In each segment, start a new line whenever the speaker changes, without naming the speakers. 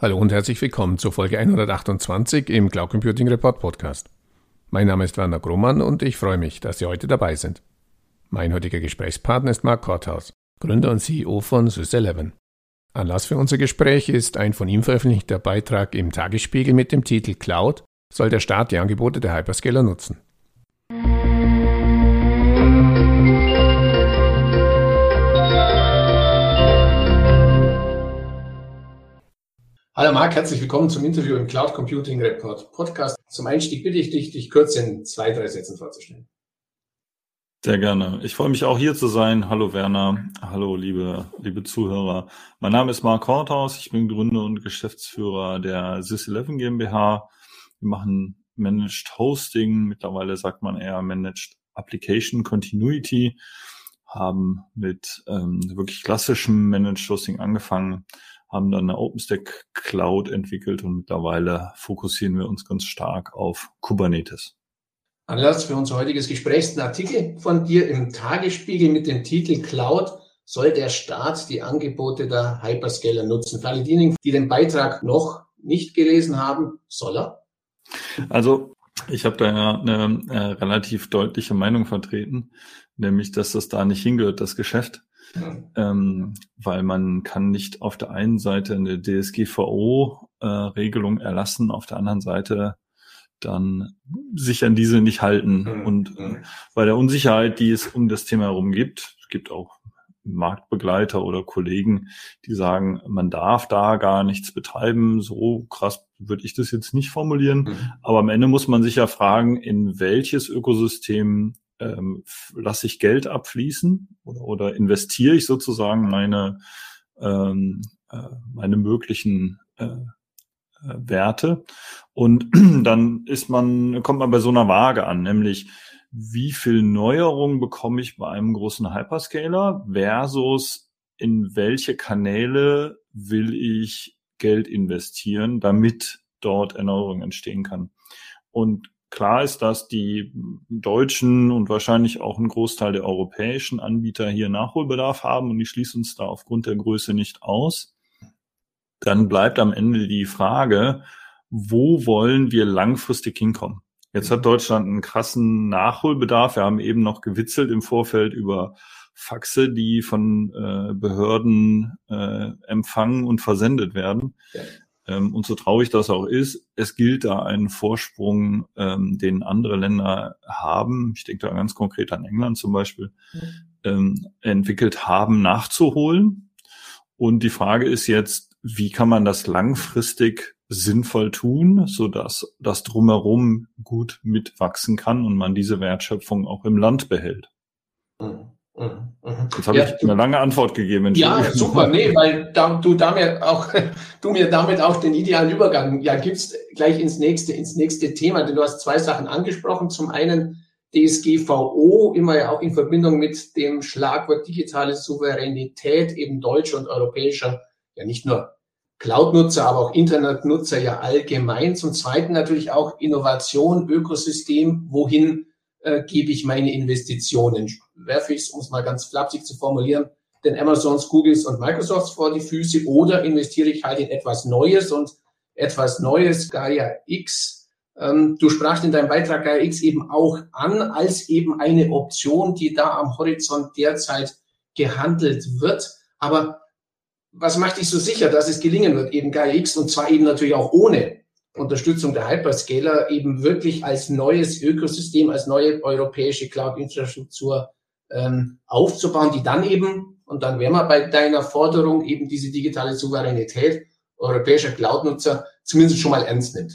Hallo und herzlich willkommen zur Folge 128 im Cloud Computing Report Podcast. Mein Name ist Werner Grohmann und ich freue mich, dass Sie heute dabei sind. Mein heutiger Gesprächspartner ist Mark Korthaus, Gründer und CEO von SysEleven. Anlass für unser Gespräch ist ein von ihm veröffentlichter Beitrag im Tagesspiegel mit dem Titel Cloud soll der Staat die Angebote der Hyperscaler nutzen. Hallo Marc, herzlich willkommen zum Interview im Cloud Computing Report Podcast. Zum Einstieg bitte ich dich, dich kurz in zwei, drei Sätzen vorzustellen.
Sehr gerne. Ich freue mich auch hier zu sein. Hallo Werner, hallo liebe, liebe Zuhörer. Mein Name ist Marc Horthaus. Ich bin Gründer und Geschäftsführer der SysEleven GmbH. Wir machen Managed Hosting. Mittlerweile sagt man eher Managed Application Continuity. Haben mit ähm, wirklich klassischem Managed Hosting angefangen haben dann eine OpenStack Cloud entwickelt und mittlerweile fokussieren wir uns ganz stark auf Kubernetes.
Anlass für unser heutiges Gespräch ist ein Artikel von dir im Tagesspiegel mit dem Titel Cloud soll der Staat die Angebote der Hyperscaler nutzen. Für alle diejenigen, die den Beitrag noch nicht gelesen haben, soll er?
Also ich habe da ja eine äh, relativ deutliche Meinung vertreten, nämlich dass das da nicht hingehört, das Geschäft. Ähm, weil man kann nicht auf der einen Seite eine DSGVO-Regelung äh, erlassen, auf der anderen Seite dann sich an diese nicht halten. Mhm. Und äh, bei der Unsicherheit, die es um das Thema herum gibt, es gibt auch Marktbegleiter oder Kollegen, die sagen, man darf da gar nichts betreiben. So krass würde ich das jetzt nicht formulieren. Mhm. Aber am Ende muss man sich ja fragen, in welches Ökosystem ähm, lasse ich Geld abfließen oder, oder investiere ich sozusagen meine, ähm, äh, meine möglichen äh, äh Werte. Und dann ist man, kommt man bei so einer Waage an, nämlich wie viel Neuerung bekomme ich bei einem großen Hyperscaler versus in welche Kanäle will ich Geld investieren, damit dort Erneuerung entstehen kann. Und Klar ist, dass die deutschen und wahrscheinlich auch ein Großteil der europäischen Anbieter hier Nachholbedarf haben und ich schließe uns da aufgrund der Größe nicht aus. Dann bleibt am Ende die Frage, wo wollen wir langfristig hinkommen? Jetzt hat Deutschland einen krassen Nachholbedarf. Wir haben eben noch gewitzelt im Vorfeld über Faxe, die von äh, Behörden äh, empfangen und versendet werden. Ja. Ähm, und so traurig das auch ist, es gilt da einen Vorsprung, ähm, den andere Länder haben, ich denke da ganz konkret an England zum Beispiel, mhm. ähm, entwickelt haben, nachzuholen. Und die Frage ist jetzt, wie kann man das langfristig sinnvoll tun, so dass das drumherum gut mitwachsen kann und man diese Wertschöpfung auch im Land behält. Mhm.
Mhm, mhm. Jetzt habe ja, ich eine lange Antwort gegeben.
Ja, super, nee, weil da, du damit auch, du mir damit auch den idealen Übergang ja gibst gleich ins nächste, ins nächste Thema, denn du hast zwei Sachen angesprochen. Zum einen DSGVO, immer ja auch in Verbindung mit dem Schlagwort digitale Souveränität eben deutscher und europäischer, ja nicht nur Cloud-Nutzer, aber auch Internetnutzer ja allgemein. Zum zweiten natürlich auch Innovation, Ökosystem, wohin äh, gebe ich meine Investitionen? Werfe ich es, um es mal ganz flapsig zu formulieren, den Amazons, Googles und Microsofts vor die Füße oder investiere ich halt in etwas Neues und etwas Neues, Gaia X. Ähm, du sprachst in deinem Beitrag Gaia X eben auch an als eben eine Option, die da am Horizont derzeit gehandelt wird. Aber was macht dich so sicher, dass es gelingen wird, eben Gaia X und zwar eben natürlich auch ohne Unterstützung der Hyperscaler eben wirklich als neues Ökosystem, als neue europäische Cloud-Infrastruktur ähm, aufzubauen, die dann eben, und dann wären wir bei deiner Forderung, eben diese digitale Souveränität europäischer Cloud-Nutzer zumindest schon mal ernst nimmt.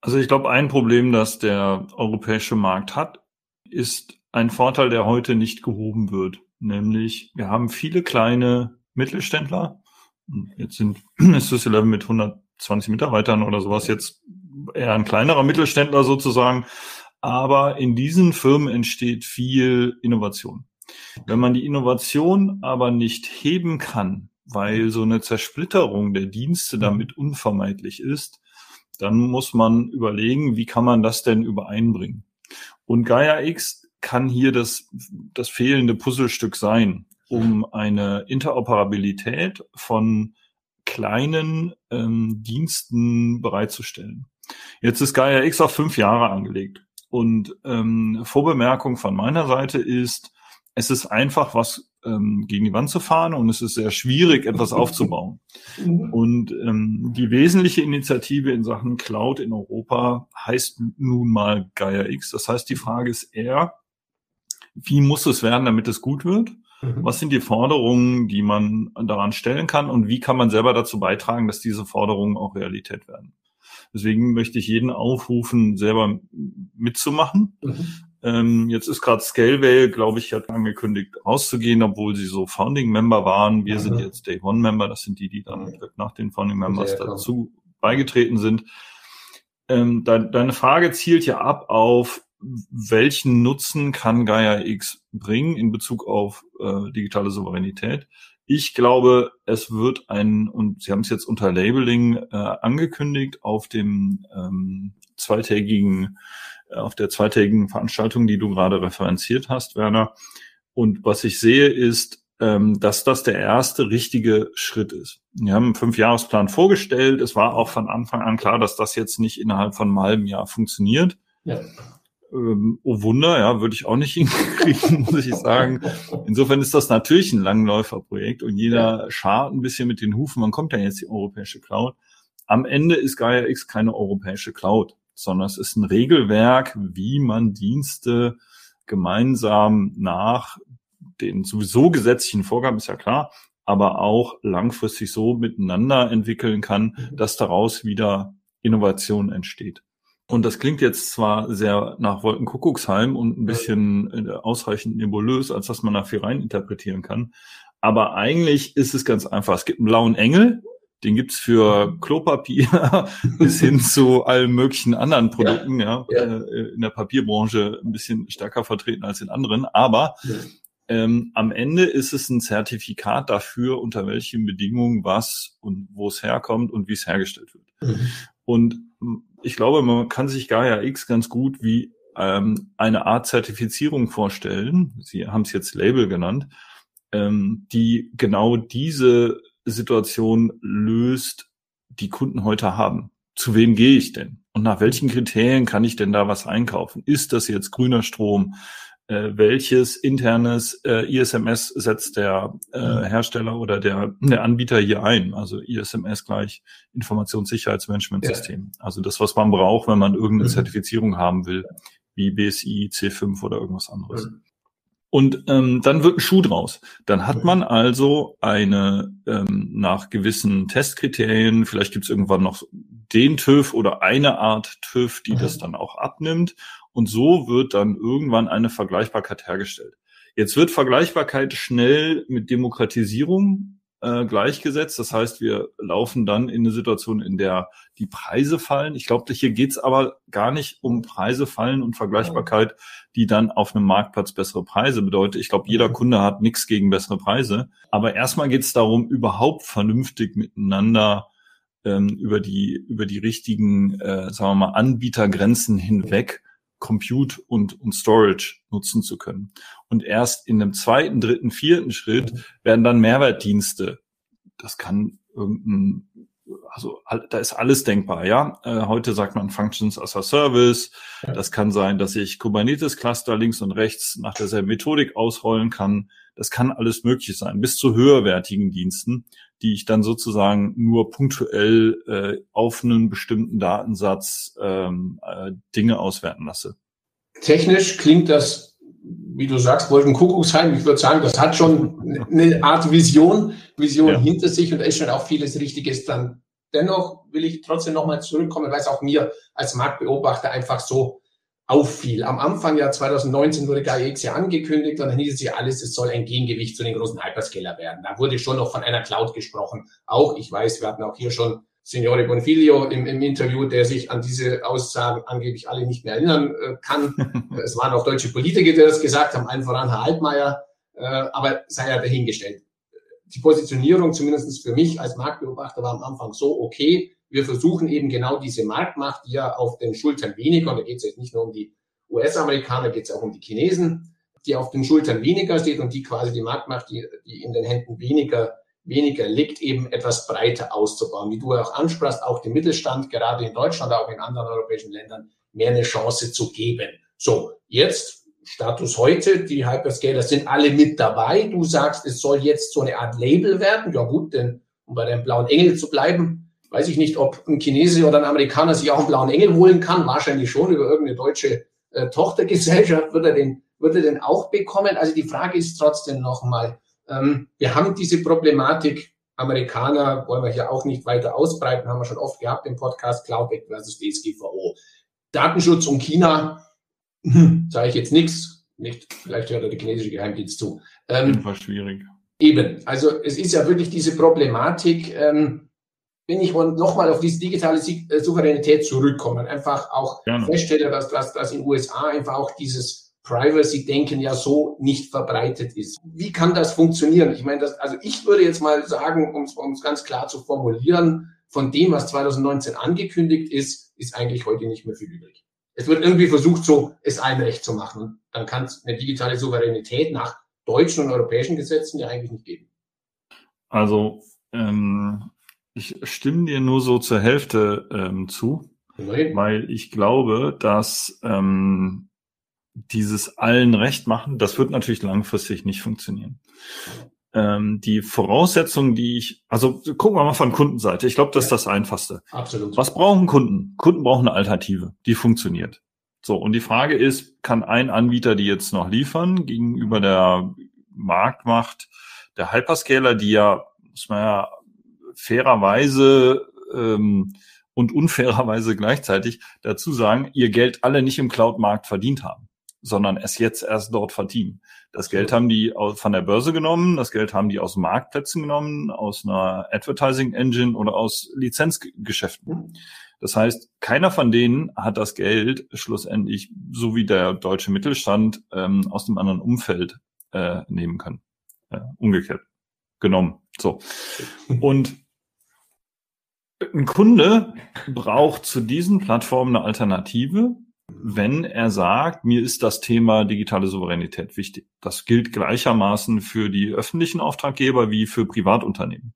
Also ich glaube, ein Problem, das der europäische Markt hat, ist ein Vorteil, der heute nicht gehoben wird. Nämlich, wir haben viele kleine Mittelständler. Jetzt sind, ist das 11 mit 100 20 Mitarbeitern oder sowas jetzt eher ein kleinerer Mittelständler sozusagen. Aber in diesen Firmen entsteht viel Innovation. Wenn man die Innovation aber nicht heben kann, weil so eine Zersplitterung der Dienste damit unvermeidlich ist, dann muss man überlegen, wie kann man das denn übereinbringen? Und Gaia X kann hier das, das fehlende Puzzlestück sein, um eine Interoperabilität von kleinen ähm, Diensten bereitzustellen. Jetzt ist Gaia X auf fünf Jahre angelegt. Und ähm, Vorbemerkung von meiner Seite ist, es ist einfach was ähm, gegen die Wand zu fahren und es ist sehr schwierig, etwas aufzubauen. Mhm. Und ähm, die wesentliche Initiative in Sachen Cloud in Europa heißt nun mal Gaia X. Das heißt, die Frage ist eher, wie muss es werden, damit es gut wird? Mhm. Was sind die Forderungen, die man daran stellen kann und wie kann man selber dazu beitragen, dass diese Forderungen auch Realität werden? Deswegen möchte ich jeden aufrufen, selber mitzumachen. Mhm. Ähm, jetzt ist gerade Scaleway, glaube ich, hat angekündigt, rauszugehen, obwohl sie so Founding Member waren. Wir mhm. sind jetzt Day One Member. Das sind die, die dann mhm. nach den Founding Members Sehr dazu beigetreten sind. Ähm, de deine Frage zielt ja ab auf, welchen Nutzen kann Gaia X bringen in Bezug auf äh, digitale Souveränität? Ich glaube, es wird ein, und Sie haben es jetzt unter Labeling äh, angekündigt, auf dem ähm, zweitägigen, äh, auf der zweitägigen Veranstaltung, die du gerade referenziert hast, Werner. Und was ich sehe, ist, ähm, dass das der erste richtige Schritt ist. Wir haben einen Fünfjahresplan vorgestellt. Es war auch von Anfang an klar, dass das jetzt nicht innerhalb von einem halben Jahr funktioniert. Ja ähm, oh Wunder, ja, würde ich auch nicht hinkriegen, muss ich sagen. Insofern ist das natürlich ein Langläuferprojekt und jeder ja. schart ein bisschen mit den Hufen, wann kommt denn jetzt die europäische Cloud? Am Ende ist Gaia X keine europäische Cloud, sondern es ist ein Regelwerk, wie man Dienste gemeinsam nach den sowieso gesetzlichen Vorgaben, ist ja klar, aber auch langfristig so miteinander entwickeln kann, mhm. dass daraus wieder Innovation entsteht. Und das klingt jetzt zwar sehr nach Wolkenkuckucksheim und ein bisschen äh, ausreichend nebulös, als dass man da viel rein interpretieren kann. Aber eigentlich ist es ganz einfach. Es gibt einen blauen Engel, den gibt's für Klopapier bis hin zu allen möglichen anderen Produkten, ja, ja, ja. Äh, in der Papierbranche ein bisschen stärker vertreten als in anderen. Aber ja. ähm, am Ende ist es ein Zertifikat dafür, unter welchen Bedingungen was und wo es herkommt und wie es hergestellt wird. Mhm. Und ich glaube, man kann sich Gaia X ganz gut wie ähm, eine Art Zertifizierung vorstellen. Sie haben es jetzt Label genannt, ähm, die genau diese Situation löst, die Kunden heute haben. Zu wem gehe ich denn? Und nach welchen Kriterien kann ich denn da was einkaufen? Ist das jetzt grüner Strom? Äh, welches internes äh, ISMS setzt der äh, mhm. Hersteller oder der, der Anbieter hier ein. Also ISMS gleich Informationssicherheitsmanagementsystem. Ja. Also das, was man braucht, wenn man irgendeine mhm. Zertifizierung haben will, wie BSI, C5 oder irgendwas anderes. Mhm. Und ähm, dann wird ein Schuh draus. Dann hat man also eine ähm, nach gewissen Testkriterien, vielleicht gibt es irgendwann noch den TÜV oder eine Art TÜV, die mhm. das dann auch abnimmt. Und so wird dann irgendwann eine Vergleichbarkeit hergestellt. Jetzt wird Vergleichbarkeit schnell mit Demokratisierung äh, gleichgesetzt. Das heißt, wir laufen dann in eine Situation, in der die Preise fallen. Ich glaube, hier geht's aber gar nicht um Preise fallen und Vergleichbarkeit, die dann auf einem Marktplatz bessere Preise bedeutet. Ich glaube, jeder Kunde hat nichts gegen bessere Preise. Aber erstmal geht's darum, überhaupt vernünftig miteinander ähm, über die über die richtigen, äh, sagen wir mal, Anbietergrenzen hinweg Compute und, und Storage nutzen zu können. Und erst in dem zweiten, dritten, vierten Schritt werden dann Mehrwertdienste. Das kann irgendein, also da ist alles denkbar, ja. Äh, heute sagt man Functions as a Service. Das kann sein, dass ich Kubernetes Cluster links und rechts nach derselben Methodik ausrollen kann. Das kann alles möglich sein, bis zu höherwertigen Diensten, die ich dann sozusagen nur punktuell äh, auf einen bestimmten Datensatz ähm, äh, Dinge auswerten lasse.
Technisch klingt das, wie du sagst, Wolkenkuckucksheim. Ich würde sagen, das hat schon eine Art Vision, Vision ja. hinter sich und da ist schon auch vieles Richtiges dran. Dennoch will ich trotzdem nochmal zurückkommen, weil es auch mir als Marktbeobachter einfach so auffiel. Am Anfang ja 2019 wurde GAIX ja angekündigt und dann hieß es ja alles, es soll ein Gegengewicht zu den großen Hyperscaler werden. Da wurde schon noch von einer Cloud gesprochen. Auch, ich weiß, wir hatten auch hier schon Signore Bonfiglio im, im Interview, der sich an diese Aussagen angeblich alle nicht mehr erinnern äh, kann. es waren auch deutsche Politiker, die das gesagt haben, allen voran Herr Altmaier, äh, aber sei ja dahingestellt. Die Positionierung, zumindest für mich als Marktbeobachter, war am Anfang so okay, wir versuchen eben genau diese Marktmacht, die ja auf den Schultern weniger, und da geht es jetzt nicht nur um die US-Amerikaner, geht es auch um die Chinesen, die auf den Schultern weniger steht und die quasi die Marktmacht, die, die in den Händen weniger weniger liegt, eben etwas breiter auszubauen. Wie du auch ansprachst, auch dem Mittelstand, gerade in Deutschland, auch in anderen europäischen Ländern, mehr eine Chance zu geben. So, jetzt Status heute, die Hyperscaler sind alle mit dabei. Du sagst, es soll jetzt so eine Art Label werden. Ja gut, denn um bei dem blauen Engel zu bleiben, weiß ich nicht, ob ein Chinese oder ein Amerikaner sich auch einen blauen Engel holen kann. Wahrscheinlich schon über irgendeine deutsche äh, Tochtergesellschaft wird er den, wird er den auch bekommen. Also die Frage ist trotzdem nochmal, ähm, wir haben diese Problematik, Amerikaner wollen wir hier auch nicht weiter ausbreiten, haben wir schon oft gehabt im Podcast, Cloud versus DSGVO. Datenschutz und China, hm, sage ich jetzt nichts, nicht, vielleicht hört er die chinesische Geheimdienst zu.
Ähm, war schwierig.
Eben, also es ist ja wirklich diese Problematik, ähm, wenn ich nochmal auf diese digitale äh, Souveränität zurückkomme, einfach auch Gerne. feststelle, dass, dass, dass in den USA einfach auch dieses Privacy-Denken ja so nicht verbreitet ist. Wie kann das funktionieren? Ich meine, das, also ich würde jetzt mal sagen, um es ganz klar zu formulieren, von dem, was 2019 angekündigt ist, ist eigentlich heute nicht mehr viel übrig. Es wird irgendwie versucht, so es allen recht zu machen. Und dann kann es eine digitale Souveränität nach deutschen und europäischen Gesetzen ja eigentlich nicht geben.
Also ähm, ich stimme dir nur so zur Hälfte ähm, zu, Nein. weil ich glaube, dass ähm, dieses allen Recht machen, das wird natürlich langfristig nicht funktionieren. Ähm, die Voraussetzungen, die ich, also gucken wir mal von Kundenseite. Ich glaube, das ist das Einfachste.
Absolut.
Was brauchen Kunden? Kunden brauchen eine Alternative, die funktioniert. So, und die Frage ist, kann ein Anbieter die jetzt noch liefern gegenüber der Marktmacht der Hyperscaler, die ja, muss man ja fairerweise ähm, und unfairerweise gleichzeitig dazu sagen, ihr Geld alle nicht im Cloud-Markt verdient haben, sondern es jetzt erst dort verdienen. Das Geld haben die von der Börse genommen, das Geld haben die aus Marktplätzen genommen, aus einer Advertising Engine oder aus Lizenzgeschäften. Das heißt, keiner von denen hat das Geld schlussendlich, so wie der deutsche Mittelstand, ähm, aus einem anderen Umfeld äh, nehmen können. Äh, umgekehrt genommen. So. Und ein Kunde braucht zu diesen Plattformen eine Alternative, wenn er sagt, mir ist das Thema digitale Souveränität wichtig. Das gilt gleichermaßen für die öffentlichen Auftraggeber wie für Privatunternehmen.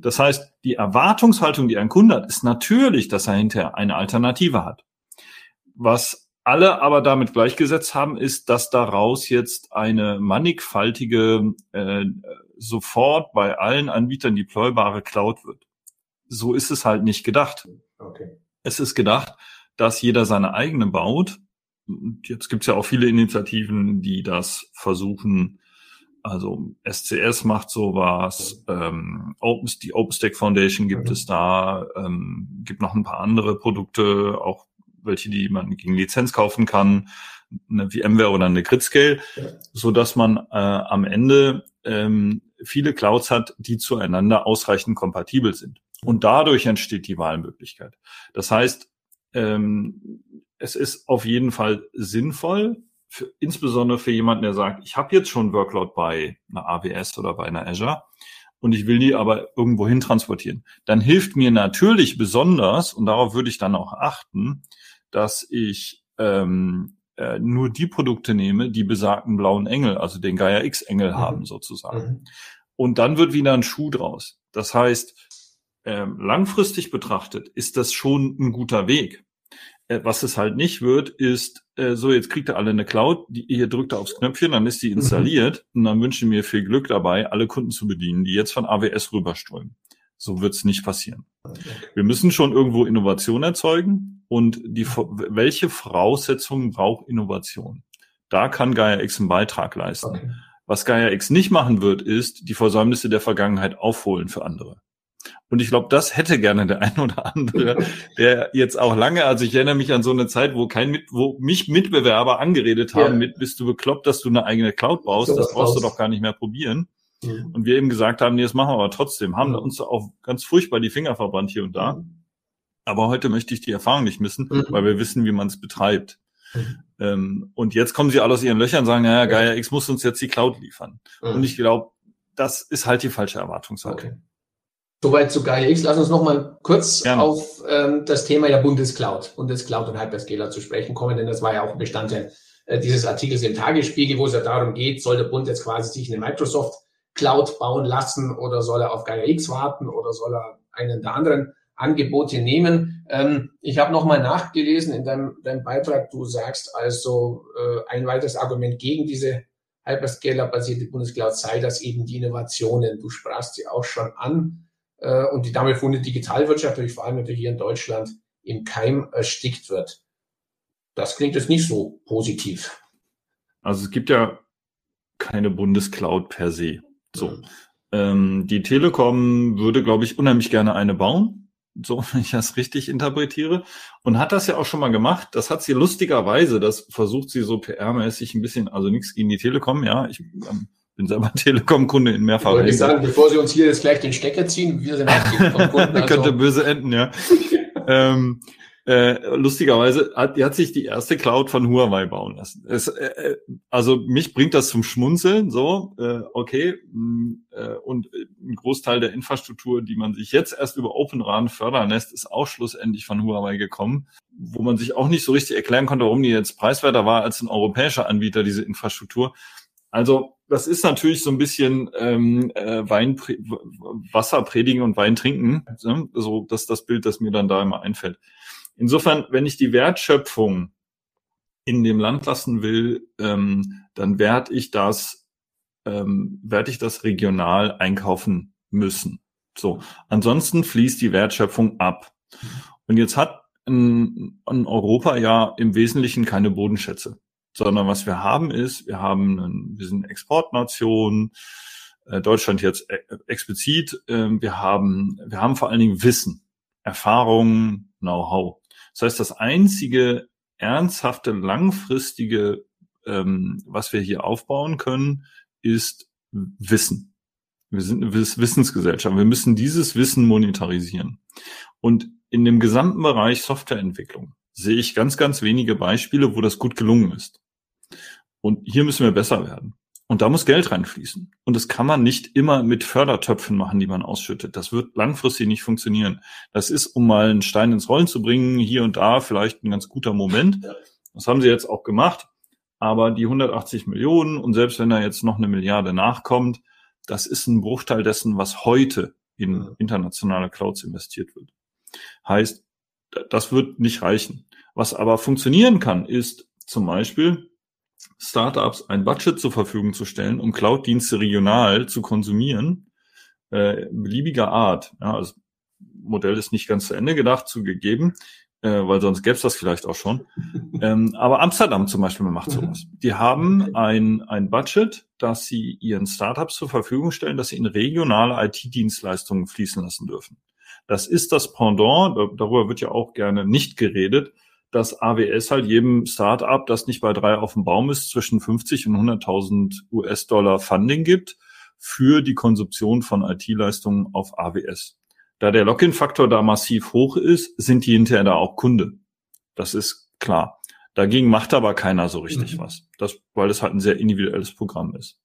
Das heißt, die Erwartungshaltung, die ein Kunde hat, ist natürlich, dass er hinterher eine Alternative hat. Was alle aber damit gleichgesetzt haben, ist, dass daraus jetzt eine mannigfaltige, äh, sofort bei allen Anbietern deploybare Cloud wird so ist es halt nicht gedacht. Okay. Es ist gedacht, dass jeder seine eigene baut. Jetzt gibt es ja auch viele Initiativen, die das versuchen. Also SCS macht sowas, ähm, Open, die OpenStack Foundation gibt mhm. es da, ähm, gibt noch ein paar andere Produkte, auch welche, die man gegen Lizenz kaufen kann, eine VMware oder eine Gridscale, ja. so dass man äh, am Ende ähm, viele Clouds hat, die zueinander ausreichend kompatibel sind. Und dadurch entsteht die Wahlmöglichkeit. Das heißt, ähm, es ist auf jeden Fall sinnvoll, für, insbesondere für jemanden, der sagt, ich habe jetzt schon Workload bei einer AWS oder bei einer Azure und ich will die aber irgendwo hin transportieren. Dann hilft mir natürlich besonders, und darauf würde ich dann auch achten, dass ich ähm, äh, nur die Produkte nehme, die besagten blauen Engel, also den Gaia X Engel mhm. haben sozusagen. Mhm. Und dann wird wieder ein Schuh draus. Das heißt, ähm, langfristig betrachtet ist das schon ein guter Weg. Äh, was es halt nicht wird, ist, äh, so jetzt kriegt ihr alle eine Cloud, die, ihr drückt aufs Knöpfchen, dann ist die mhm. installiert mhm. und dann wünsche ich mir viel Glück dabei, alle Kunden zu bedienen, die jetzt von AWS rüberströmen. So wird es nicht passieren. Wir müssen schon irgendwo Innovation erzeugen und die, welche Voraussetzungen braucht Innovation? Da kann Gaia X einen Beitrag leisten. Okay. Was Gaia X nicht machen wird, ist die Versäumnisse der Vergangenheit aufholen für andere. Und ich glaube, das hätte gerne der ein oder andere, der jetzt auch lange, also ich erinnere mich an so eine Zeit, wo kein mit, wo mich Mitbewerber angeredet haben, ja. mit bist du bekloppt, dass du eine eigene Cloud baust, so das brauchst raus. du doch gar nicht mehr probieren. Mhm. Und wir eben gesagt haben, nee, das machen wir aber trotzdem, haben mhm. uns auch ganz furchtbar die Finger verbrannt hier und da. Mhm. Aber heute möchte ich die Erfahrung nicht missen, mhm. weil wir wissen, wie man es betreibt. Mhm. Ähm, und jetzt kommen sie alle aus ihren Löchern und sagen, naja, Gaia X muss uns jetzt die Cloud liefern. Mhm. Und ich glaube, das ist halt die falsche Erwartungshaltung. Okay.
Soweit zu Gaia X. Lass uns noch mal kurz Gerne. auf ähm, das Thema ja Bundescloud, Bundescloud und Hyperscaler zu sprechen kommen, denn das war ja auch ein Bestandteil äh, dieses Artikels im Tagesspiegel, wo es ja darum geht, soll der Bund jetzt quasi sich eine Microsoft Cloud bauen lassen oder soll er auf Gaia X warten oder soll er einen der anderen Angebote nehmen? Ähm, ich habe nochmal nachgelesen in deinem, deinem Beitrag. Du sagst also, äh, ein weiteres Argument gegen diese Hyperscaler-basierte Bundescloud sei das eben die Innovationen. Du sprachst sie auch schon an äh, und die damit verbundene Digitalwirtschaft, natürlich vor allem natürlich hier in Deutschland, im Keim erstickt wird. Das klingt jetzt nicht so positiv.
Also es gibt ja keine Bundescloud per se. So. Mhm. Ähm, die Telekom würde, glaube ich, unheimlich gerne eine bauen so wenn ich das richtig interpretiere. Und hat das ja auch schon mal gemacht. Das hat sie lustigerweise, das versucht sie so PR-mäßig ein bisschen, also nichts gegen die Telekom, ja. Ich ähm, bin selber Telekom-Kunde in mehrfach.
Ich sagen, bevor sie uns hier jetzt gleich den Stecker ziehen, wir sind auch
Telekom-Kunden. Also. Könnte böse enden, ja. ähm, äh, lustigerweise hat, die hat sich die erste Cloud von Huawei bauen lassen. Es, äh, äh also mich bringt das zum Schmunzeln, so, äh, okay. Mh, mm, äh, und ein Großteil der Infrastruktur, die man sich jetzt erst über Open RAN fördern lässt, ist auch schlussendlich von Huawei gekommen, wo man sich auch nicht so richtig erklären konnte, warum die jetzt preiswerter war als ein europäischer Anbieter, diese Infrastruktur. Also das ist natürlich so ein bisschen ähm, äh, Wein, Wasser predigen und Wein trinken. Ne? So, das ist das Bild, das mir dann da immer einfällt. Insofern, wenn ich die Wertschöpfung in dem Land lassen will, ähm, dann werde ich das, ähm, werde ich das regional einkaufen müssen. So. Ansonsten fließt die Wertschöpfung ab. Und jetzt hat in, in Europa ja im Wesentlichen keine Bodenschätze, sondern was wir haben ist, wir haben, einen, wir sind Exportnation, äh, Deutschland jetzt äh, explizit, äh, wir haben, wir haben vor allen Dingen Wissen, Erfahrung, Know-how. Das heißt, das einzige ernsthafte, langfristige, ähm, was wir hier aufbauen können, ist Wissen. Wir sind eine Wissensgesellschaft. Wir müssen dieses Wissen monetarisieren. Und in dem gesamten Bereich Softwareentwicklung sehe ich ganz, ganz wenige Beispiele, wo das gut gelungen ist. Und hier müssen wir besser werden. Und da muss Geld reinfließen. Und das kann man nicht immer mit Fördertöpfen machen, die man ausschüttet. Das wird langfristig nicht funktionieren. Das ist, um mal einen Stein ins Rollen zu bringen, hier und da vielleicht ein ganz guter Moment. Das haben sie jetzt auch gemacht. Aber die 180 Millionen und selbst wenn da jetzt noch eine Milliarde nachkommt, das ist ein Bruchteil dessen, was heute in internationale Clouds investiert wird. Heißt, das wird nicht reichen. Was aber funktionieren kann, ist zum Beispiel, Startups ein Budget zur Verfügung zu stellen, um Cloud-Dienste regional zu konsumieren, äh, beliebiger Art. Ja, also Modell ist nicht ganz zu Ende gedacht, zugegeben, äh, weil sonst gäbe es das vielleicht auch schon. Ähm, aber Amsterdam zum Beispiel macht mhm. sowas. Die haben ein, ein Budget, das sie ihren Startups zur Verfügung stellen, dass sie in regionale IT-Dienstleistungen fließen lassen dürfen. Das ist das Pendant, darüber wird ja auch gerne nicht geredet, dass AWS halt jedem Startup, das nicht bei drei auf dem Baum ist, zwischen 50 und 100.000 US-Dollar Funding gibt für die Konsumption von IT-Leistungen auf AWS. Da der Login-Faktor da massiv hoch ist, sind die hinterher da auch Kunde. Das ist klar. Dagegen macht aber keiner so richtig mhm. was, das, weil es halt ein sehr individuelles Programm ist.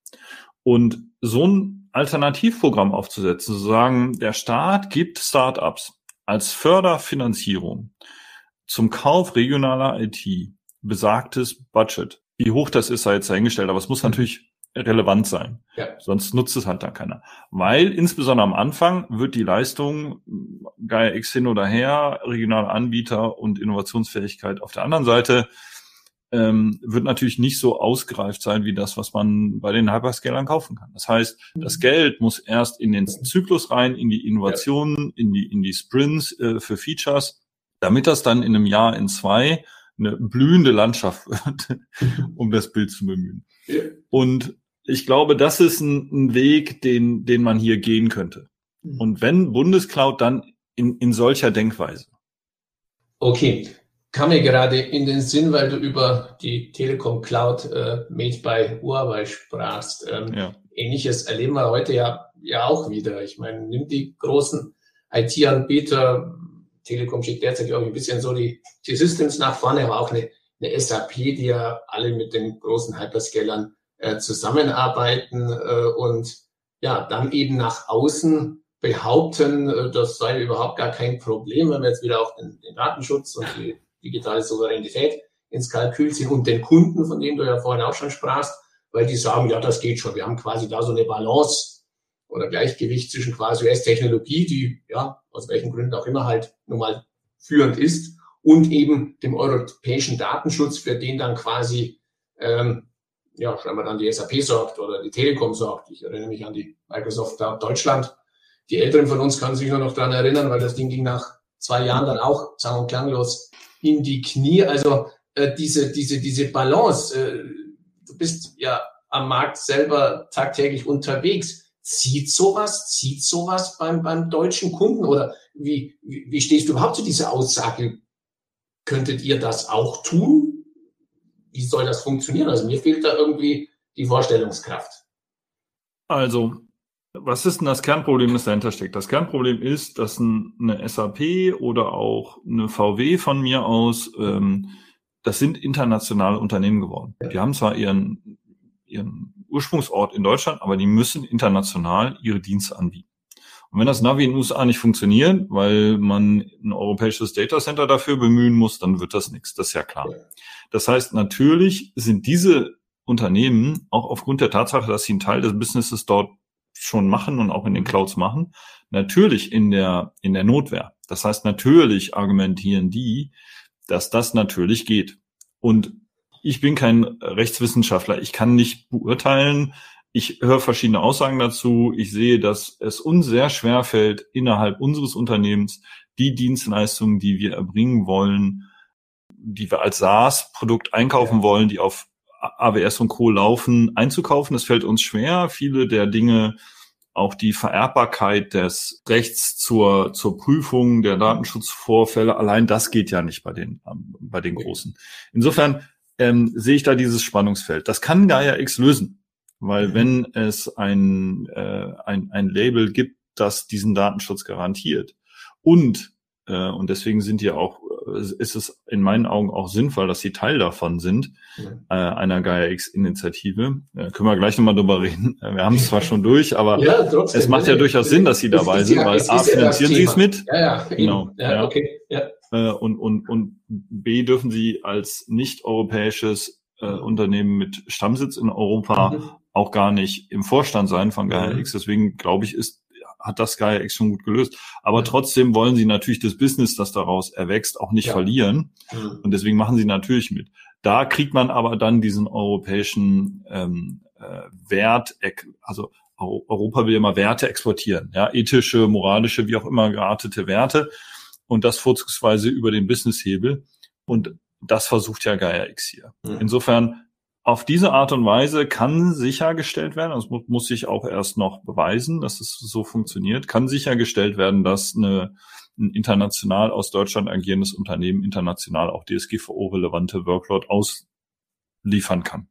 Und so ein Alternativprogramm aufzusetzen, zu sagen, der Staat gibt Startups als Förderfinanzierung zum Kauf regionaler IT besagtes Budget. Wie hoch das ist, sei jetzt eingestellt, aber es muss natürlich relevant sein. Ja. Sonst nutzt es halt dann keiner. Weil insbesondere am Anfang wird die Leistung Gaia X hin oder her, regionale Anbieter und Innovationsfähigkeit auf der anderen Seite ähm, wird natürlich nicht so ausgereift sein wie das, was man bei den Hyperscalern kaufen kann. Das heißt, das mhm. Geld muss erst in den Zyklus rein, in die Innovationen, in die in die Sprints äh, für Features damit das dann in einem Jahr, in zwei eine blühende Landschaft wird, um das Bild zu bemühen. Ja. Und ich glaube, das ist ein, ein, Weg, den, den man hier gehen könnte. Mhm. Und wenn Bundescloud, dann in, in solcher Denkweise.
Okay, kam mir gerade in den Sinn, weil du über die Telekom Cloud äh, Made by Huawei sprachst. Ähm, ja. Ähnliches erleben wir heute ja, ja auch wieder. Ich meine, nimm die großen IT-Anbieter, Telekom schickt derzeit, glaube ich, ein bisschen so die, die Systems nach vorne, aber auch eine, eine SAP, die ja alle mit den großen Hyperscalern äh, zusammenarbeiten äh, und ja, dann eben nach außen behaupten, äh, das sei überhaupt gar kein Problem, wenn wir jetzt wieder auf den, den Datenschutz und die digitale Souveränität ins Kalkül ziehen und den Kunden, von denen du ja vorhin auch schon sprachst, weil die sagen, ja, das geht schon. Wir haben quasi da so eine Balance oder Gleichgewicht zwischen quasi US-Technologie, die ja aus welchen Gründen auch immer halt nun mal führend ist, und eben dem europäischen Datenschutz, für den dann quasi ähm, ja, scheinbar dann die SAP sorgt oder die Telekom sorgt. Ich erinnere mich an die Microsoft Deutschland. Die Älteren von uns können sich nur noch daran erinnern, weil das Ding ging nach zwei Jahren dann auch sang- und klanglos in die Knie. Also äh, diese, diese, diese Balance, äh, du bist ja am Markt selber tagtäglich unterwegs. Zieht sowas, zieht sowas beim, beim deutschen Kunden oder wie, wie, wie stehst du überhaupt zu dieser Aussage? Könntet ihr das auch tun? Wie soll das funktionieren? Also mir fehlt da irgendwie die Vorstellungskraft.
Also, was ist denn das Kernproblem, das dahinter steckt? Das Kernproblem ist, dass eine SAP oder auch eine VW von mir aus, ähm, das sind internationale Unternehmen geworden. Die haben zwar ihren, ihren Ursprungsort in Deutschland, aber die müssen international ihre Dienste anbieten. Und wenn das Navi in den USA nicht funktioniert, weil man ein europäisches Data Center dafür bemühen muss, dann wird das nichts. Das ist ja klar. Das heißt, natürlich sind diese Unternehmen auch aufgrund der Tatsache, dass sie einen Teil des Businesses dort schon machen und auch in den Clouds machen, natürlich in der, in der Notwehr. Das heißt, natürlich argumentieren die, dass das natürlich geht. Und ich bin kein Rechtswissenschaftler. Ich kann nicht beurteilen. Ich höre verschiedene Aussagen dazu. Ich sehe, dass es uns sehr schwer fällt, innerhalb unseres Unternehmens die Dienstleistungen, die wir erbringen wollen, die wir als SaaS-Produkt einkaufen wollen, die auf AWS und Co. laufen, einzukaufen. Das fällt uns schwer. Viele der Dinge, auch die Vererbbarkeit des Rechts zur, zur Prüfung der Datenschutzvorfälle, allein das geht ja nicht bei den, bei den Großen. Insofern ähm, sehe ich da dieses Spannungsfeld. Das kann Gaia X lösen, weil wenn es ein, äh, ein, ein Label gibt, das diesen Datenschutz garantiert und äh, und deswegen sind die auch, äh, ist es in meinen Augen auch sinnvoll, dass sie Teil davon sind, äh, einer Gaia-X-Initiative. Äh, können wir gleich nochmal drüber reden. Wir haben es zwar schon durch, aber ja, trotzdem, es macht ja durchaus Sinn, dass sie dabei sind, ja, weil A, finanzieren sie es mit.
Ja, ja,
genau.
Ja, ja. okay. Ja.
Äh, und, und, und B, dürfen sie als nicht-europäisches äh, Unternehmen mit Stammsitz in Europa mhm. auch gar nicht im Vorstand sein von Gaia-X. Mhm. Deswegen glaube ich, ist hat das Gaia schon gut gelöst. Aber trotzdem wollen sie natürlich das Business, das daraus erwächst, auch nicht ja. verlieren. Mhm. Und deswegen machen sie natürlich mit. Da kriegt man aber dann diesen europäischen ähm, äh, Wert, also Europa will immer Werte exportieren, ja, ethische, moralische, wie auch immer geartete Werte und das vorzugsweise über den Businesshebel. Und das versucht ja Gaia X hier. Mhm. Insofern auf diese Art und Weise kann sichergestellt werden, das muss, sich auch erst noch beweisen, dass es so funktioniert, kann sichergestellt werden, dass eine, ein international aus Deutschland agierendes Unternehmen international auch DSGVO-relevante Workload ausliefern kann.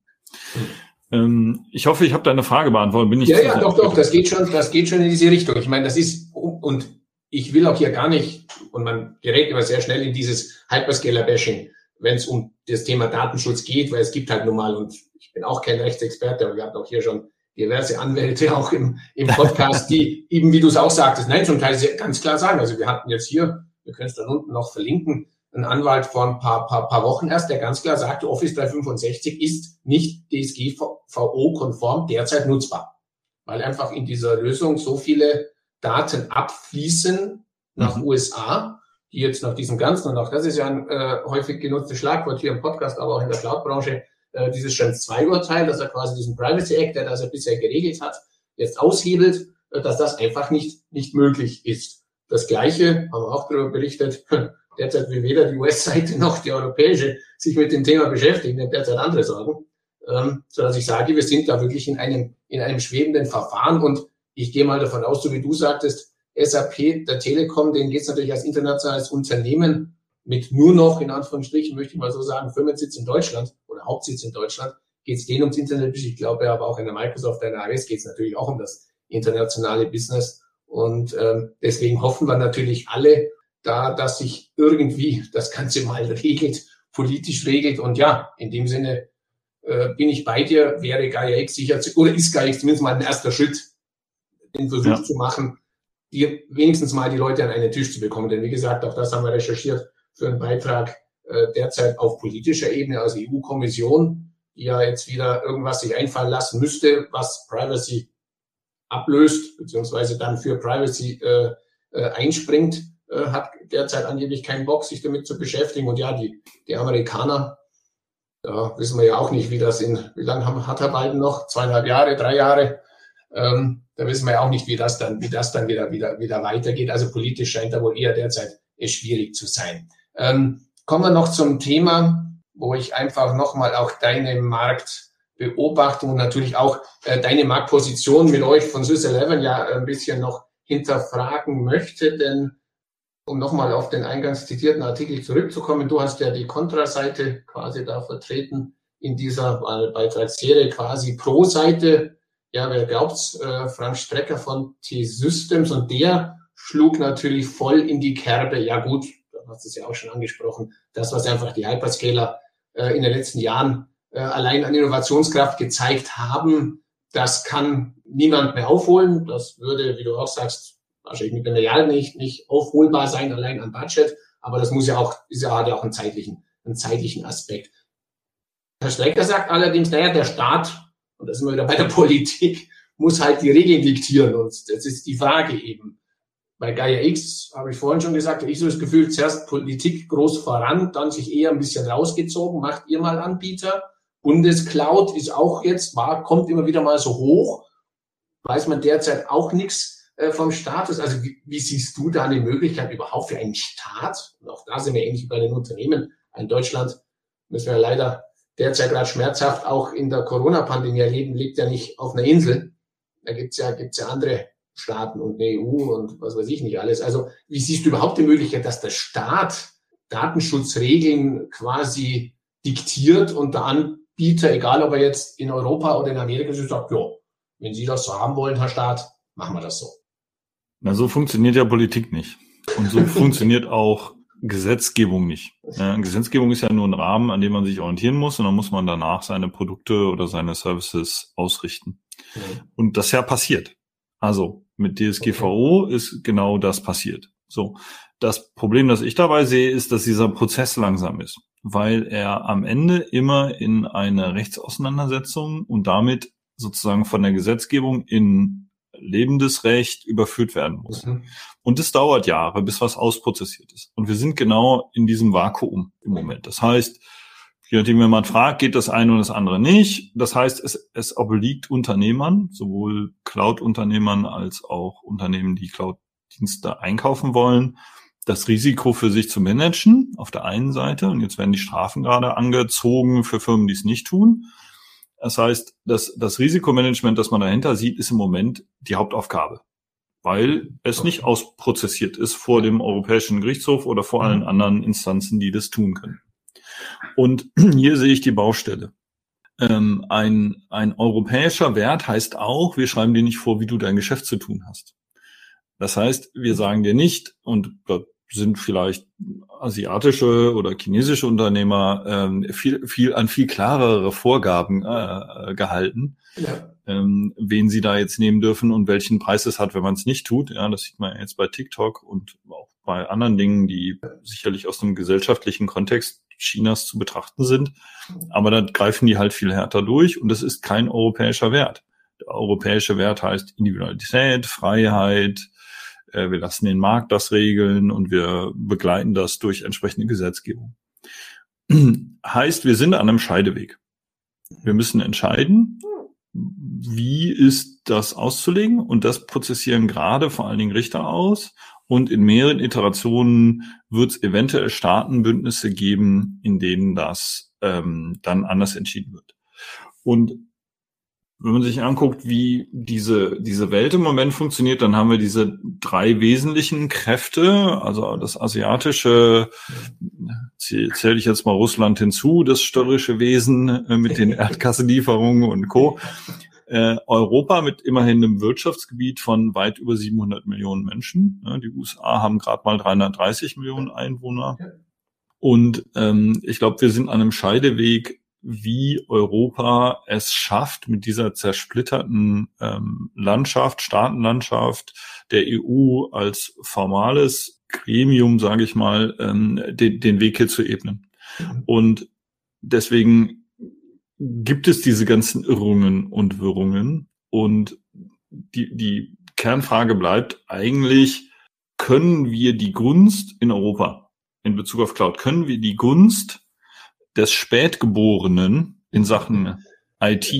Ähm, ich hoffe, ich habe deine Frage beantwortet. Bin ich
ja, ja, doch, doch, das geht schon, das geht schon in diese Richtung. Ich meine, das ist, und ich will auch hier gar nicht, und man gerät immer sehr schnell in dieses Hyperscaler-Bashing wenn es um das Thema Datenschutz geht, weil es gibt halt nun mal, und ich bin auch kein Rechtsexperte, aber wir hatten auch hier schon diverse Anwälte auch im, im Podcast, die eben, wie du es auch sagtest, nein, zum Teil ganz klar sagen. Also wir hatten jetzt hier, wir können es dann unten noch verlinken, einen Anwalt vor ein paar, paar, paar Wochen erst, der ganz klar sagte, Office 365 ist nicht DSGVO-konform derzeit nutzbar, weil einfach in dieser Lösung so viele Daten abfließen nach mhm. USA, die jetzt nach diesem Ganzen, und auch das ist ja ein äh, häufig genutztes Schlagwort hier im Podcast, aber auch in der Cloud-Branche, äh, dieses Schrems 2 Urteil, dass er quasi diesen Privacy Act, der das ja bisher geregelt hat, jetzt aushebelt, äh, dass das einfach nicht, nicht möglich ist. Das Gleiche haben wir auch darüber berichtet. Derzeit will weder die US-Seite noch die europäische sich mit dem Thema beschäftigen, denn derzeit andere Sorgen. Ähm, so dass ich sage, wir sind da wirklich in einem, in einem schwebenden Verfahren und ich gehe mal davon aus, so wie du sagtest, SAP, der Telekom, denen geht es natürlich als internationales Unternehmen mit nur noch, in Anführungsstrichen, möchte ich mal so sagen, Firmensitz in Deutschland oder Hauptsitz in Deutschland, geht es denen ums Internet. Ich glaube aber auch in der Microsoft, in der AWS geht es natürlich auch um das internationale Business. Und ähm, deswegen hoffen wir natürlich alle da, dass sich irgendwie das Ganze mal regelt, politisch regelt. Und ja, in dem Sinne äh, bin ich bei dir, wäre Gaia X sicher, oder ist Gaia X zumindest mal ein erster Schritt, den Versuch ja. zu machen, die wenigstens mal die Leute an einen Tisch zu bekommen. Denn wie gesagt, auch das haben wir recherchiert für einen Beitrag äh, derzeit auf politischer Ebene, also EU-Kommission, die ja jetzt wieder irgendwas sich einfallen lassen müsste, was Privacy ablöst, beziehungsweise dann für Privacy äh, äh, einspringt, äh, hat derzeit angeblich keinen Bock, sich damit zu beschäftigen. Und ja, die, die Amerikaner, da wissen wir ja auch nicht, wie das in, wie lange haben, hat er Biden noch? Zweieinhalb Jahre, drei Jahre? Ähm, da wissen wir ja auch nicht, wie das dann, wie das dann wieder, wieder, wieder weitergeht. Also politisch scheint da wohl eher derzeit schwierig zu sein. Ähm, kommen wir noch zum Thema, wo ich einfach nochmal auch deine Marktbeobachtung und natürlich auch äh, deine Marktposition mit euch von Swiss Eleven ja ein bisschen noch hinterfragen möchte, denn um nochmal auf den eingangs zitierten Artikel zurückzukommen, du hast ja die Kontraseite quasi da vertreten in dieser Beitragsserie quasi pro Seite. Ja, wer glaubt's? Äh, Frank Strecker von T-Systems und der schlug natürlich voll in die Kerbe. Ja gut, du hast es ja auch schon angesprochen, das, was einfach die Hyperscaler äh, in den letzten Jahren äh, allein an Innovationskraft gezeigt haben, das kann niemand mehr aufholen. Das würde, wie du auch sagst, wahrscheinlich mit der Milliarde nicht, nicht aufholbar sein, allein an Budget. Aber das muss ja auch, ist ja, hat ja auch einen zeitlichen, einen zeitlichen Aspekt. Herr Strecker sagt allerdings, naja, der Staat, und das sind wir wieder bei der Politik, muss halt die Regeln diktieren. Und das ist die Frage eben. Bei Gaia X habe ich vorhin schon gesagt, ich so das Gefühl, zuerst Politik groß voran, dann sich eher ein bisschen rausgezogen, macht ihr mal Anbieter. Bundescloud ist auch jetzt, war, kommt immer wieder mal so hoch. Weiß man derzeit auch nichts äh, vom Status. Also wie, wie siehst du da eine Möglichkeit überhaupt für einen Staat? Und auch da sind wir ähnlich bei den Unternehmen. In Deutschland müssen wir leider derzeit gerade schmerzhaft auch in der Corona-Pandemie erleben, lebt ja nicht auf einer Insel. Da gibt's ja, gibt's ja andere Staaten und eine EU und was weiß ich nicht alles. Also wie siehst du überhaupt die Möglichkeit, dass der Staat Datenschutzregeln quasi diktiert und der Anbieter, egal ob er jetzt in Europa oder in Amerika ist, sagt, ja, wenn Sie das so haben wollen, Herr Staat, machen wir das so.
Na, so funktioniert ja Politik nicht. Und so funktioniert auch Gesetzgebung nicht. Ja, Gesetzgebung ist ja nur ein Rahmen, an dem man sich orientieren muss und dann muss man danach seine Produkte oder seine Services ausrichten. Mhm. Und das ja passiert. Also mit DSGVO okay. ist genau das passiert. So. Das Problem, das ich dabei sehe, ist, dass dieser Prozess langsam ist, weil er am Ende immer in eine Rechtsauseinandersetzung und damit sozusagen von der Gesetzgebung in lebendes Recht überführt werden muss. Mhm. Und es dauert Jahre, bis was ausprozessiert ist. Und wir sind genau in diesem Vakuum im Moment. Das heißt, je nachdem, wenn man fragt, geht das eine und das andere nicht. Das heißt, es, es obliegt Unternehmern, sowohl Cloud-Unternehmern als auch Unternehmen, die Cloud-Dienste einkaufen wollen, das Risiko für sich zu managen auf der einen Seite. Und jetzt werden die Strafen gerade angezogen für Firmen, die es nicht tun. Das heißt, das, das Risikomanagement, das man dahinter sieht, ist im Moment die Hauptaufgabe, weil es nicht ausprozessiert ist vor dem Europäischen Gerichtshof oder vor allen mhm. anderen Instanzen, die das tun können. Und hier sehe ich die Baustelle. Ähm, ein, ein europäischer Wert heißt auch, wir schreiben dir nicht vor, wie du dein Geschäft zu tun hast. Das heißt, wir sagen dir nicht, und sind vielleicht asiatische oder chinesische Unternehmer ähm, viel, viel an viel klarere Vorgaben äh, gehalten, ja. ähm, wen sie da jetzt nehmen dürfen und welchen Preis es hat, wenn man es nicht tut. Ja, das sieht man jetzt bei TikTok und auch bei anderen Dingen, die sicherlich aus einem gesellschaftlichen Kontext Chinas zu betrachten sind. Aber da greifen die halt viel härter durch und das ist kein europäischer Wert. Der europäische Wert heißt Individualität, Freiheit, äh, wir lassen den Markt das regeln und wir begleiten das durch entsprechende Gesetzgebung. heißt, wir sind an einem Scheideweg. Wir müssen entscheiden, wie ist das auszulegen und das prozessieren gerade vor allen Dingen Richter aus und in mehreren Iterationen wird es eventuell Staatenbündnisse geben, in denen das ähm, dann anders entschieden wird. Und wenn man sich anguckt, wie diese, diese Welt im Moment funktioniert, dann haben wir diese drei wesentlichen Kräfte, also das asiatische, zähle ich jetzt mal Russland hinzu, das störrische Wesen äh, mit den Erdgasselieferungen und Co. Äh, Europa mit immerhin einem Wirtschaftsgebiet von weit über 700 Millionen Menschen. Die USA haben gerade mal 330 Millionen Einwohner. Und ähm, ich glaube, wir sind an einem Scheideweg wie Europa es schafft, mit dieser zersplitterten ähm, Landschaft, Staatenlandschaft der EU als formales Gremium, sage ich mal, ähm, den, den Weg hier zu ebnen. Mhm. Und deswegen gibt es diese ganzen Irrungen und Wirrungen. Und die, die Kernfrage bleibt eigentlich, können wir die Gunst in Europa in Bezug auf Cloud, können wir die Gunst des Spätgeborenen in Sachen IT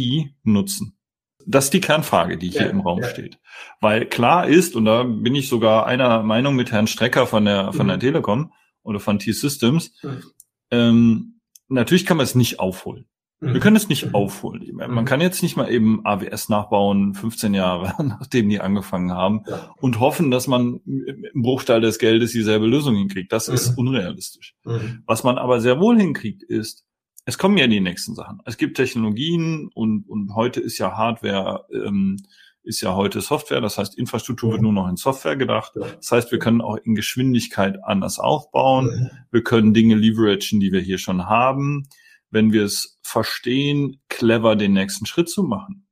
nutzen? Das ist die Kernfrage, die hier ja, im Raum ja. steht. Weil klar ist, und da bin ich sogar einer Meinung mit Herrn Strecker von der, von der mhm. Telekom oder von T-Systems, mhm. ähm, natürlich kann man es nicht aufholen. Wir können es nicht mhm. aufholen. Man mhm. kann jetzt nicht mal eben AWS nachbauen, 15 Jahre, nachdem die angefangen haben, ja. und hoffen, dass man im Bruchteil des Geldes dieselbe Lösung hinkriegt. Das mhm. ist unrealistisch. Mhm. Was man aber sehr wohl hinkriegt, ist, es kommen ja die nächsten Sachen. Es gibt Technologien und, und heute ist ja Hardware, ähm, ist ja heute Software. Das heißt, Infrastruktur wird nur noch in Software gedacht. Das heißt, wir können auch in Geschwindigkeit anders aufbauen. Wir können Dinge leveragen, die wir hier schon haben wenn wir es verstehen, clever den nächsten Schritt zu machen.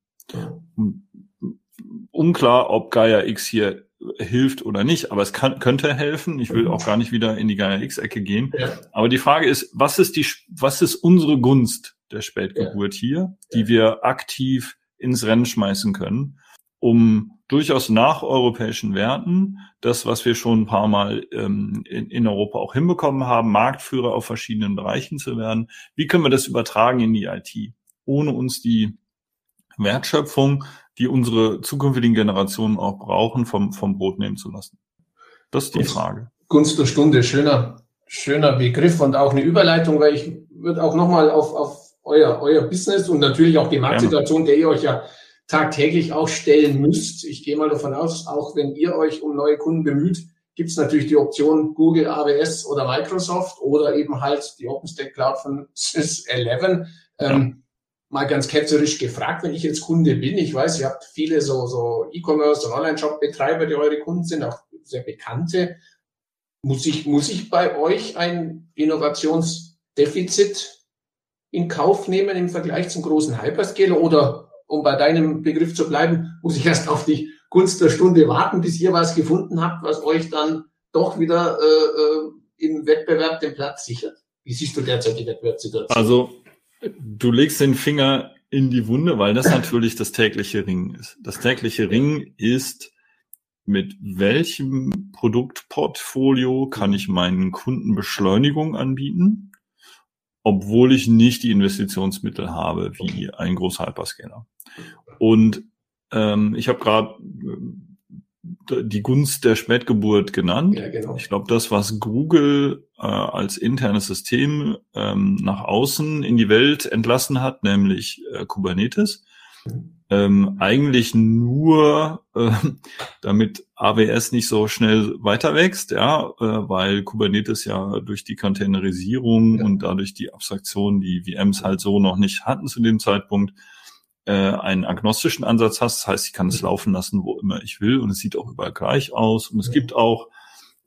Unklar, ob Gaia X hier hilft oder nicht, aber es kann, könnte helfen. Ich will auch gar nicht wieder in die Gaia X-Ecke gehen. Ja. Aber die Frage ist, was ist die, was ist unsere Gunst der Spätgeburt ja. hier, die wir aktiv ins Rennen schmeißen können, um durchaus nach europäischen Werten, das, was wir schon ein paar Mal ähm, in, in, Europa auch hinbekommen haben, Marktführer auf verschiedenen Bereichen zu werden. Wie können wir das übertragen in die IT, ohne uns die Wertschöpfung, die unsere zukünftigen Generationen auch brauchen, vom, vom Brot nehmen zu lassen? Das ist die Gunst, Frage.
Gunst der Stunde, schöner, schöner Begriff und auch eine Überleitung, weil ich würde auch nochmal auf, auf euer, euer Business und natürlich auch die Marktsituation, der ihr euch ja tagtäglich auch stellen müsst. Ich gehe mal davon aus, auch wenn ihr euch um neue Kunden bemüht, gibt es natürlich die Option Google, AWS oder Microsoft oder eben halt die OpenStack Cloud von Sys11. Ähm, mal ganz ketzerisch gefragt, wenn ich jetzt Kunde bin, ich weiß, ihr habt viele so, so E-Commerce und Online-Shop-Betreiber, die eure Kunden sind, auch sehr bekannte. Muss ich, muss ich bei euch ein Innovationsdefizit in Kauf nehmen im Vergleich zum großen Hyperscaler oder um bei deinem Begriff zu bleiben, muss ich erst auf die Gunst der Stunde warten, bis ihr was gefunden habt, was euch dann doch wieder äh, äh, im Wettbewerb den Platz sichert? Wie siehst du derzeit die Wettbewerbssituation?
Also du legst den Finger in die Wunde, weil das natürlich das tägliche Ringen ist. Das tägliche Ringen ist, mit welchem Produktportfolio kann ich meinen Kunden Beschleunigung anbieten, obwohl ich nicht die Investitionsmittel habe wie ein großer Hyperscaler. Und ähm, ich habe gerade äh, die Gunst der Spätgeburt genannt. Ja, genau. Ich glaube, das, was Google äh, als internes System ähm, nach außen in die Welt entlassen hat, nämlich äh, Kubernetes, ähm, eigentlich nur, äh, damit AWS nicht so schnell weiter wächst, ja, äh, weil Kubernetes ja durch die Containerisierung ja. und dadurch die Abstraktion, die VMs halt so noch nicht hatten zu dem Zeitpunkt, äh, einen agnostischen Ansatz hast. Das heißt, ich kann es mhm. laufen lassen, wo immer ich will und es sieht auch überall gleich aus. Und es mhm. gibt auch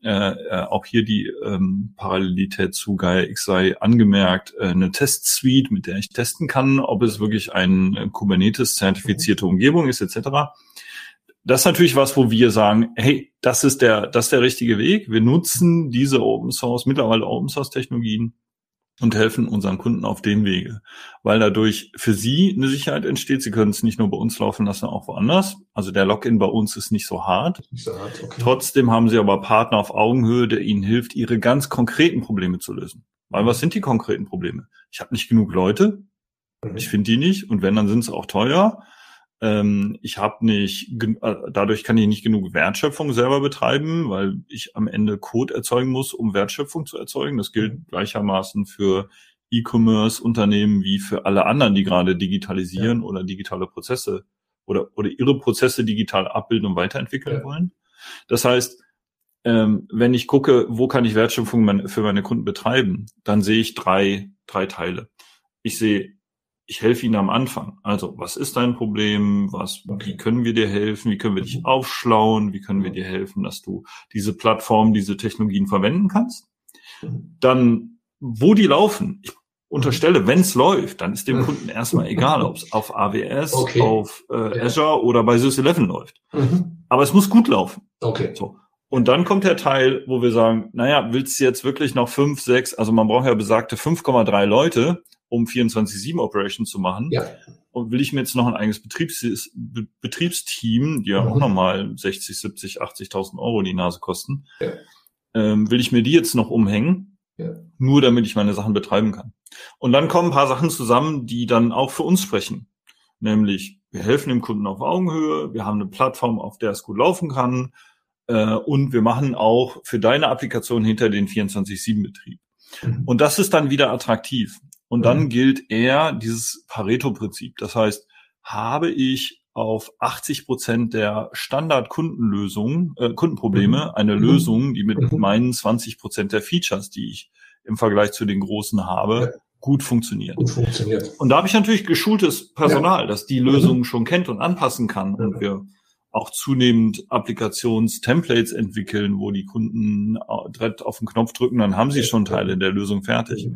äh, äh, auch hier die ähm, Parallelität zu Gaia X sei angemerkt, äh, eine Testsuite, mit der ich testen kann, ob es wirklich eine äh, Kubernetes-zertifizierte mhm. Umgebung ist, etc. Das ist natürlich was, wo wir sagen, hey, das ist der, das ist der richtige Weg. Wir nutzen diese Open Source, mittlerweile Open Source Technologien und helfen unseren Kunden auf dem Wege, weil dadurch für sie eine Sicherheit entsteht. Sie können es nicht nur bei uns laufen lassen, auch woanders. Also der Login bei uns ist nicht so hart. Nicht so hart okay. Trotzdem haben sie aber Partner auf Augenhöhe, der ihnen hilft, ihre ganz konkreten Probleme zu lösen. Weil was sind die konkreten Probleme? Ich habe nicht genug Leute, ich finde die nicht und wenn, dann sind sie auch teuer. Ähm, ich habe nicht, äh, dadurch kann ich nicht genug Wertschöpfung selber betreiben, weil ich am Ende Code erzeugen muss, um Wertschöpfung zu erzeugen. Das gilt mhm. gleichermaßen für E-Commerce-Unternehmen wie für alle anderen, die gerade digitalisieren ja. oder digitale Prozesse oder, oder ihre Prozesse digital abbilden und weiterentwickeln ja. wollen. Das heißt, ähm, wenn ich gucke, wo kann ich Wertschöpfung für meine Kunden betreiben, dann sehe ich drei, drei Teile. Ich sehe ich helfe Ihnen am Anfang. Also, was ist dein Problem? Was, wie können wir dir helfen? Wie können wir dich mhm. aufschlauen? Wie können wir dir helfen, dass du diese Plattform, diese Technologien verwenden kannst? Mhm. Dann, wo die laufen. Ich unterstelle, mhm. wenn es läuft, dann ist dem Kunden erstmal egal, ob es auf AWS, okay. auf äh, Azure oder bei SysEleven läuft. Mhm. Aber es muss gut laufen. Okay. So. Und dann kommt der Teil, wo wir sagen, naja, willst du jetzt wirklich noch fünf, sechs, also man braucht ja besagte 5,3 Leute, um 24-7 Operations zu machen. Ja. und will ich mir jetzt noch ein eigenes Betriebs Be Betriebsteam, die ja mhm. auch nochmal 60, 70, 80.000 Euro die Nase kosten, ja. ähm, will ich mir die jetzt noch umhängen, ja. nur damit ich meine Sachen betreiben kann. Und dann kommen ein paar Sachen zusammen, die dann auch für uns sprechen. Nämlich, wir helfen dem Kunden auf Augenhöhe, wir haben eine Plattform, auf der es gut laufen kann, äh, und wir machen auch für deine Applikation hinter den 24-7-Betrieb. Mhm. Und das ist dann wieder attraktiv. Und dann mhm. gilt eher dieses Pareto-Prinzip. Das heißt, habe ich auf 80 Prozent der Standard-Kundenlösungen, äh, Kundenprobleme mhm. eine mhm. Lösung, die mit mhm. meinen 20 Prozent der Features, die ich im Vergleich zu den großen habe, ja. gut funktioniert. Gut funktioniert. Und da habe ich natürlich geschultes Personal, ja. das die Lösungen mhm. schon kennt und anpassen kann. Und wir auch zunehmend Applikationstemplates entwickeln, wo die Kunden direkt auf den Knopf drücken, dann haben sie schon Teile der Lösung fertig.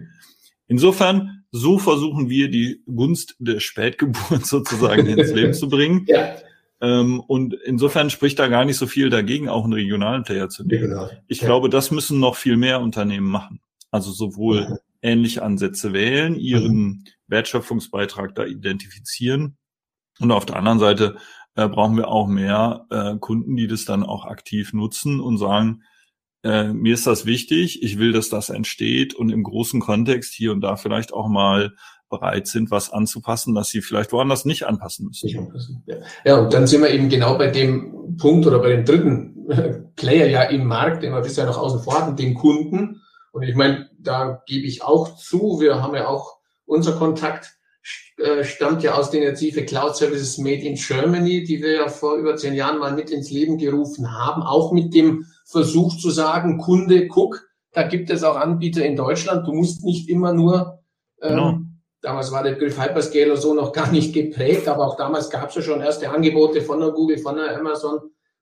Insofern, so versuchen wir die Gunst der Spätgeburt sozusagen ins Leben zu bringen. Ja. Ähm, und insofern spricht da gar nicht so viel dagegen, auch einen regionalen Player zu nehmen. Genau. Ich ja. glaube, das müssen noch viel mehr Unternehmen machen. Also sowohl mhm. ähnliche Ansätze wählen, ihren mhm. Wertschöpfungsbeitrag da identifizieren und auf der anderen Seite äh, brauchen wir auch mehr äh, Kunden, die das dann auch aktiv nutzen und sagen, äh, mir ist das wichtig, ich will, dass das entsteht und im großen Kontext hier und da vielleicht auch mal bereit sind, was anzupassen, dass sie vielleicht woanders nicht anpassen müssen. Nicht anpassen.
Ja. ja, und dann sind wir eben genau bei dem Punkt oder bei dem dritten Player ja im Markt, den wir bisher noch außen vor hatten, den Kunden. Und ich meine, da gebe ich auch zu, wir haben ja auch unser Kontakt äh, stammt ja aus der Initiative Cloud Services Made in Germany, die wir ja vor über zehn Jahren mal mit ins Leben gerufen haben, auch mit dem Versuch zu sagen, Kunde, guck, da gibt es auch Anbieter in Deutschland, du musst nicht immer nur, ähm, genau. damals war der Begriff Hyperscaler so noch gar nicht geprägt, aber auch damals gab es ja schon erste Angebote von der Google, von der Amazon,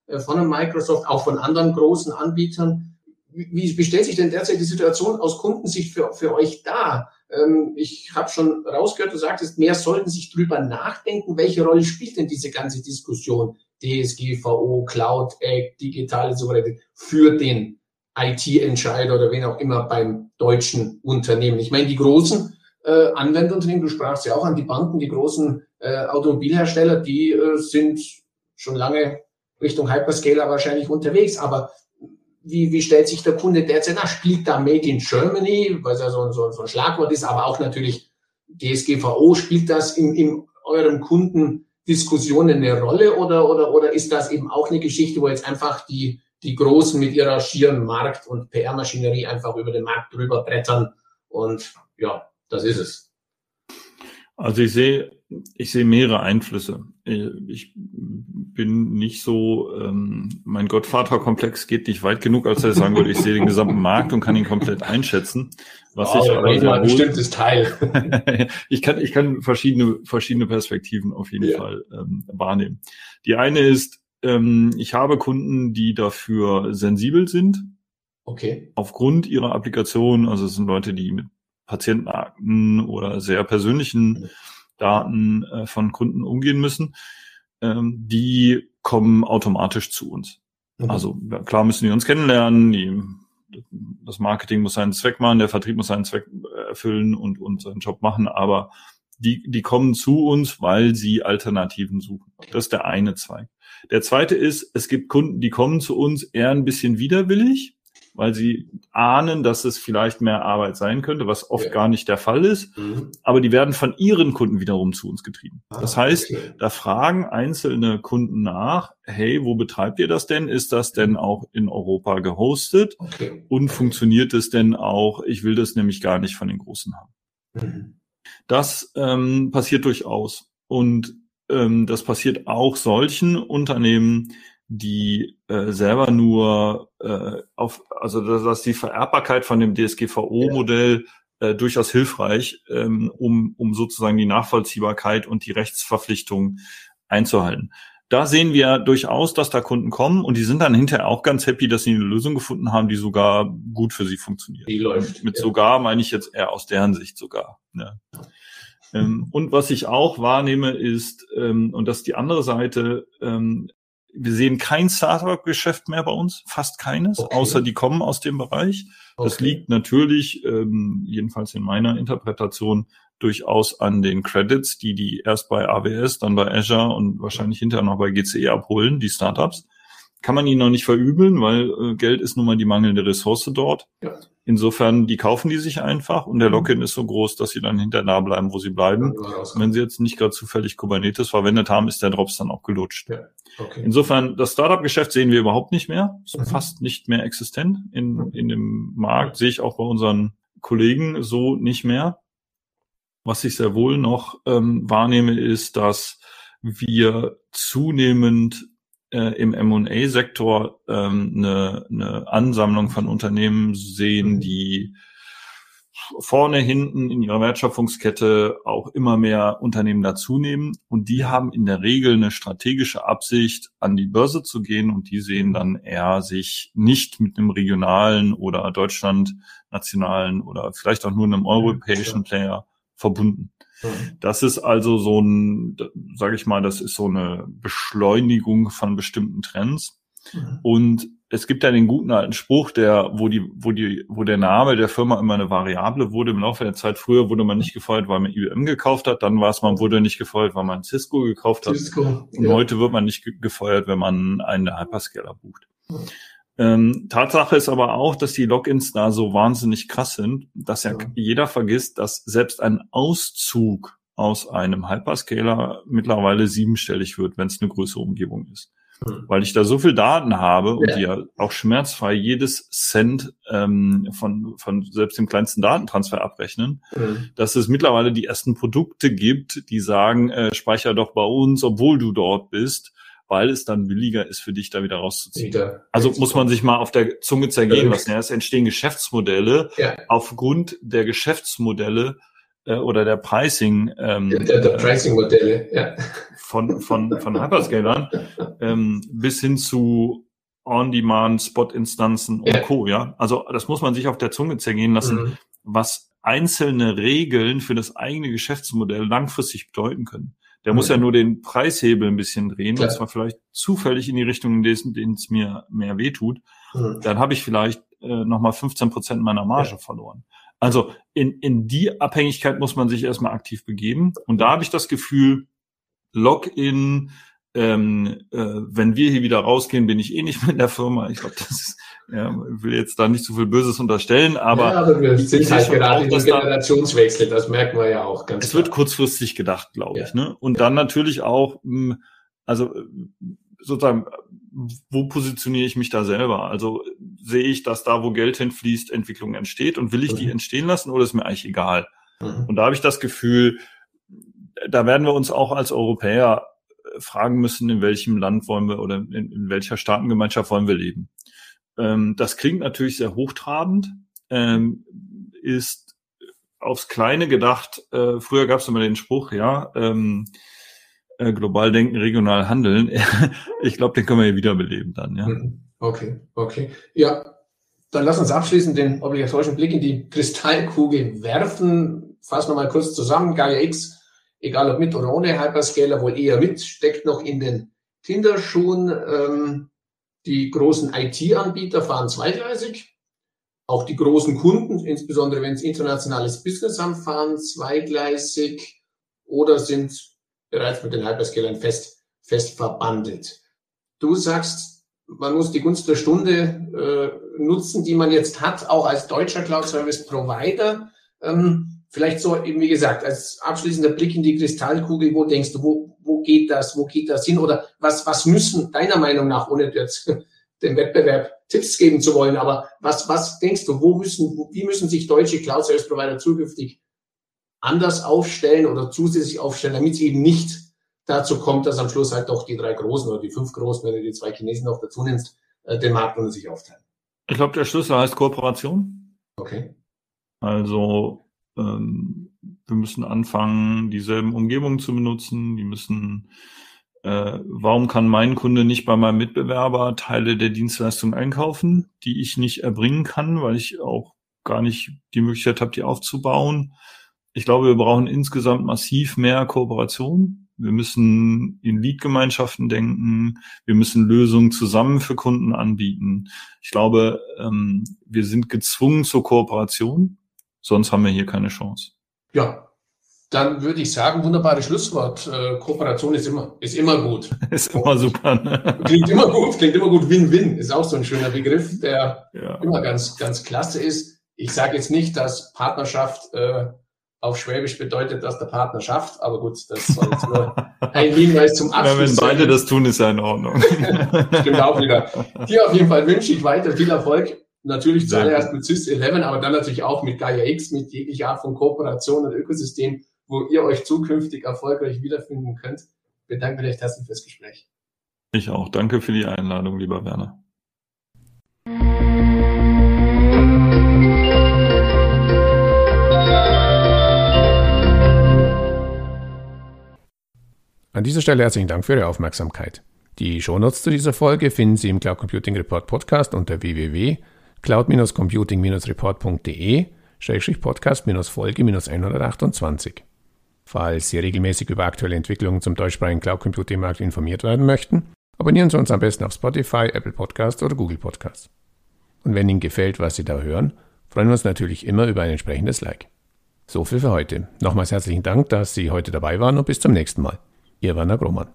äh, von der Microsoft, auch von anderen großen Anbietern. Wie, wie stellt sich denn derzeit die Situation aus Kundensicht für, für euch dar? Ähm, ich habe schon rausgehört, du sagtest, mehr sollten sich drüber nachdenken, welche Rolle spielt denn diese ganze Diskussion DSGVO, Cloud Act, digitale Souveränität für den IT-Entscheider oder wen auch immer beim deutschen Unternehmen. Ich meine, die großen äh, Anwenderunternehmen, du sprachst ja auch an die Banken, die großen äh, Automobilhersteller, die äh, sind schon lange Richtung Hyperscaler wahrscheinlich unterwegs, aber wie, wie stellt sich der Kunde derzeit nach? Spielt da Made in Germany, was ja so, so, so ein Schlagwort ist, aber auch natürlich DSGVO, spielt das in, in eurem Kundendiskussionen eine Rolle oder, oder, oder ist das eben auch eine Geschichte, wo jetzt einfach die, die Großen mit ihrer schieren Markt- und PR-Maschinerie einfach über den Markt drüber brettern und ja, das ist es.
Also ich sehe, ich sehe mehrere Einflüsse. Ich bin nicht so, ähm, mein Gottvaterkomplex geht nicht weit genug, als er sagen würde, ich sehe den gesamten Markt und kann ihn komplett einschätzen. Was oh, ich aber
sehr ein bestimmtes Teil.
ich kann, ich kann verschiedene, verschiedene Perspektiven auf jeden ja. Fall ähm, wahrnehmen. Die eine ist, ähm, ich habe Kunden, die dafür sensibel sind. Okay. Aufgrund ihrer Applikation, also es sind Leute, die mit Patientenakten oder sehr persönlichen Daten äh, von Kunden umgehen müssen, ähm, die kommen automatisch zu uns. Mhm. Also klar müssen die uns kennenlernen, die, das Marketing muss seinen Zweck machen, der Vertrieb muss seinen Zweck erfüllen und, und seinen Job machen, aber die, die kommen zu uns, weil sie Alternativen suchen. Das ist der eine Zweig. Der zweite ist, es gibt Kunden, die kommen zu uns eher ein bisschen widerwillig, weil sie ahnen, dass es vielleicht mehr Arbeit sein könnte, was oft ja. gar nicht der Fall ist. Mhm. Aber die werden von ihren Kunden wiederum zu uns getrieben. Ah, das heißt, okay. da fragen einzelne Kunden nach, hey, wo betreibt ihr das denn? Ist das denn auch in Europa gehostet? Okay. Und funktioniert es denn auch? Ich will das nämlich gar nicht von den Großen haben. Mhm. Das ähm, passiert durchaus. Und ähm, das passiert auch solchen Unternehmen, die äh, selber nur äh, auf, also dass die Vererbbarkeit von dem DSGVO-Modell äh, durchaus hilfreich, ähm, um, um sozusagen die Nachvollziehbarkeit und die Rechtsverpflichtung einzuhalten. Da sehen wir durchaus, dass da Kunden kommen und die sind dann hinterher auch ganz happy, dass sie eine Lösung gefunden haben, die sogar gut für sie funktioniert. Die läuft. Mit ja. sogar meine ich jetzt eher aus deren Sicht sogar. Ja. Ähm, und was ich auch wahrnehme ist, ähm, und das ist die andere Seite, ähm, wir sehen kein Startup-Geschäft mehr bei uns, fast keines, okay. außer die kommen aus dem Bereich. Das okay. liegt natürlich, ähm, jedenfalls in meiner Interpretation, durchaus an den Credits, die die erst bei AWS, dann bei Azure und wahrscheinlich hinterher noch bei GCE abholen, die Startups. Kann man ihnen noch nicht verübeln, weil äh, Geld ist nun mal die mangelnde Ressource dort. Ja. Insofern, die kaufen die sich einfach und der mhm. Login ist so groß, dass sie dann hinter da bleiben, wo sie bleiben. Ja, wenn sie jetzt nicht gerade zufällig Kubernetes verwendet haben, ist der Drops dann auch gelutscht. Ja, okay. Insofern, das Startup-Geschäft sehen wir überhaupt nicht mehr, ist mhm. fast nicht mehr existent in, mhm. in dem Markt, sehe ich auch bei unseren Kollegen so nicht mehr. Was ich sehr wohl noch ähm, wahrnehme, ist, dass wir zunehmend äh, im M&A-Sektor ähm, eine, eine Ansammlung von Unternehmen sehen, mhm. die vorne, hinten in ihrer Wertschöpfungskette auch immer mehr Unternehmen dazunehmen. Und die haben in der Regel eine strategische Absicht, an die Börse zu gehen. Und die sehen dann eher sich nicht mit einem regionalen oder Deutschland nationalen oder vielleicht auch nur einem europäischen Player verbunden. Mhm. Das ist also so ein, sage ich mal, das ist so eine Beschleunigung von bestimmten Trends. Mhm. Und es gibt ja den guten alten Spruch, der, wo die, wo die, wo der Name der Firma immer eine Variable wurde im Laufe der Zeit. Früher wurde man nicht gefeuert, weil man IBM gekauft hat, dann war es, man wurde nicht gefeuert, weil man Cisco gekauft hat. Cisco, und ja. heute wird man nicht gefeuert, wenn man einen Hyperscaler bucht. Mhm. Ähm, Tatsache ist aber auch, dass die Logins da so wahnsinnig krass sind, dass ja, ja jeder vergisst, dass selbst ein Auszug aus einem Hyperscaler mittlerweile siebenstellig wird, wenn es eine größere Umgebung ist. Mhm. Weil ich da so viel Daten habe und die ja auch schmerzfrei jedes Cent ähm, von, von selbst dem kleinsten Datentransfer abrechnen, mhm. dass es mittlerweile die ersten Produkte gibt, die sagen, äh, speicher doch bei uns, obwohl du dort bist weil es dann billiger ist für dich, da wieder rauszuziehen. Wieder. Also muss man sich mal auf der Zunge zergehen lassen. Ja, es entstehen Geschäftsmodelle ja. aufgrund der Geschäftsmodelle äh, oder der Pricing ähm,
der, der Pricing-Modelle ja.
von von von Hyperscalern ähm, bis hin zu On-Demand, Spot-Instanzen und ja. Co. Ja, also das muss man sich auf der Zunge zergehen lassen, mhm. was einzelne Regeln für das eigene Geschäftsmodell langfristig bedeuten können. Der muss ja nur den Preishebel ein bisschen drehen, Klar. und zwar vielleicht zufällig in die Richtung, in denen es mir mehr wehtut. Mhm. Dann habe ich vielleicht äh, nochmal 15 Prozent meiner Marge ja. verloren. Also in, in die Abhängigkeit muss man sich erstmal aktiv begeben. Und da habe ich das Gefühl, Login, ähm, äh, wenn wir hier wieder rausgehen, bin ich eh nicht mehr in der Firma. Ich glaube, das ist ja, will jetzt da nicht so viel Böses unterstellen, aber, ja, aber
wir sind halt gerade in Generationswechsel, das merken wir ja auch ganz
Es klar. wird kurzfristig gedacht, glaube ja. ich. Ne? Und ja. dann natürlich auch, hm, also sozusagen, wo positioniere ich mich da selber? Also sehe ich, dass da, wo Geld hinfließt, Entwicklung entsteht und will ich mhm. die entstehen lassen oder ist mir eigentlich egal? Mhm. Und da habe ich das Gefühl, da werden wir uns auch als Europäer fragen müssen, in welchem Land wollen wir oder in, in welcher Staatengemeinschaft wollen wir leben. Ähm, das klingt natürlich sehr hochtrabend, ähm, ist aufs Kleine gedacht. Äh, früher gab es immer den Spruch, ja, ähm, äh, global denken, regional handeln. ich glaube, den können wir hier wiederbeleben dann, ja. Mhm.
Okay, okay. Ja, dann lass uns abschließend den obligatorischen Blick in die Kristallkugel werfen. Fassen wir mal kurz zusammen. Gaia X, egal ob mit oder ohne Hyperscaler, wohl eher mit, steckt noch in den Kinderschuhen. Ähm, die großen IT-Anbieter fahren zweigleisig. Auch die großen Kunden, insbesondere wenn es internationales Business haben, fahren zweigleisig oder sind bereits mit den Hyperscalern fest, fest verbandelt. Du sagst, man muss die Gunst der Stunde äh, nutzen, die man jetzt hat, auch als deutscher Cloud Service Provider. Ähm, vielleicht so, eben wie gesagt, als abschließender Blick in die Kristallkugel, wo denkst du, wo, wo geht das, wo geht das hin? Oder was, was müssen deiner Meinung nach, ohne jetzt dem Wettbewerb Tipps geben zu wollen, aber was, was denkst du, wo müssen, wie müssen sich deutsche Cloud Service Provider zukünftig anders aufstellen oder zusätzlich aufstellen, damit es eben nicht dazu kommt, dass am Schluss halt doch die drei Großen oder die fünf Großen, wenn du die zwei Chinesen noch dazu nimmst, äh, den Markt unter sich aufteilen?
Ich glaube, der Schlüssel heißt Kooperation.
Okay.
Also ähm, wir müssen anfangen, dieselben Umgebungen zu benutzen. Die müssen, äh, warum kann mein Kunde nicht bei meinem Mitbewerber Teile der Dienstleistung einkaufen, die ich nicht erbringen kann, weil ich auch gar nicht die Möglichkeit habe, die aufzubauen. Ich glaube, wir brauchen insgesamt massiv mehr Kooperation. Wir müssen in Lead-Gemeinschaften denken. Wir müssen Lösungen zusammen für Kunden anbieten. Ich glaube, ähm, wir sind gezwungen zur Kooperation. Sonst haben wir hier keine Chance.
Ja, dann würde ich sagen, wunderbares Schlusswort. Äh, Kooperation ist immer, ist immer gut.
ist immer super.
Ne? Klingt immer gut, klingt immer gut. Win-win ist auch so ein schöner Begriff, der ja. immer ganz, ganz klasse ist. Ich sage jetzt nicht, dass Partnerschaft äh, auf Schwäbisch bedeutet, dass der Partner schafft, aber gut, das soll jetzt nur ein Hinweis zum Abschluss.
Ja, wenn beide das tun, ist ja in Ordnung.
Stimmt auch wieder. Hier auf jeden Fall wünsche ich weiter viel Erfolg. Natürlich zuallererst mit Sys11, aber dann natürlich auch mit Gaia X, mit jeglicher Art von Kooperation und Ökosystem, wo ihr euch zukünftig erfolgreich wiederfinden könnt. Bedanke mich recht herzlich fürs Gespräch.
Ich auch. Danke für die Einladung, lieber Werner.
An dieser Stelle herzlichen Dank für Ihre Aufmerksamkeit. Die Shownotes zu dieser Folge finden Sie im Cloud Computing Report Podcast unter www cloud-computing-report.de-podcast-folge-128. Falls Sie regelmäßig über aktuelle Entwicklungen zum deutschsprachigen Cloud Computing Markt informiert werden möchten, abonnieren Sie uns am besten auf Spotify, Apple Podcast oder Google Podcast. Und wenn Ihnen gefällt, was Sie da hören, freuen wir uns natürlich immer über ein entsprechendes Like. So viel für heute. Nochmals herzlichen Dank, dass Sie heute dabei waren und bis zum nächsten Mal. Ihr Werner Grohmann.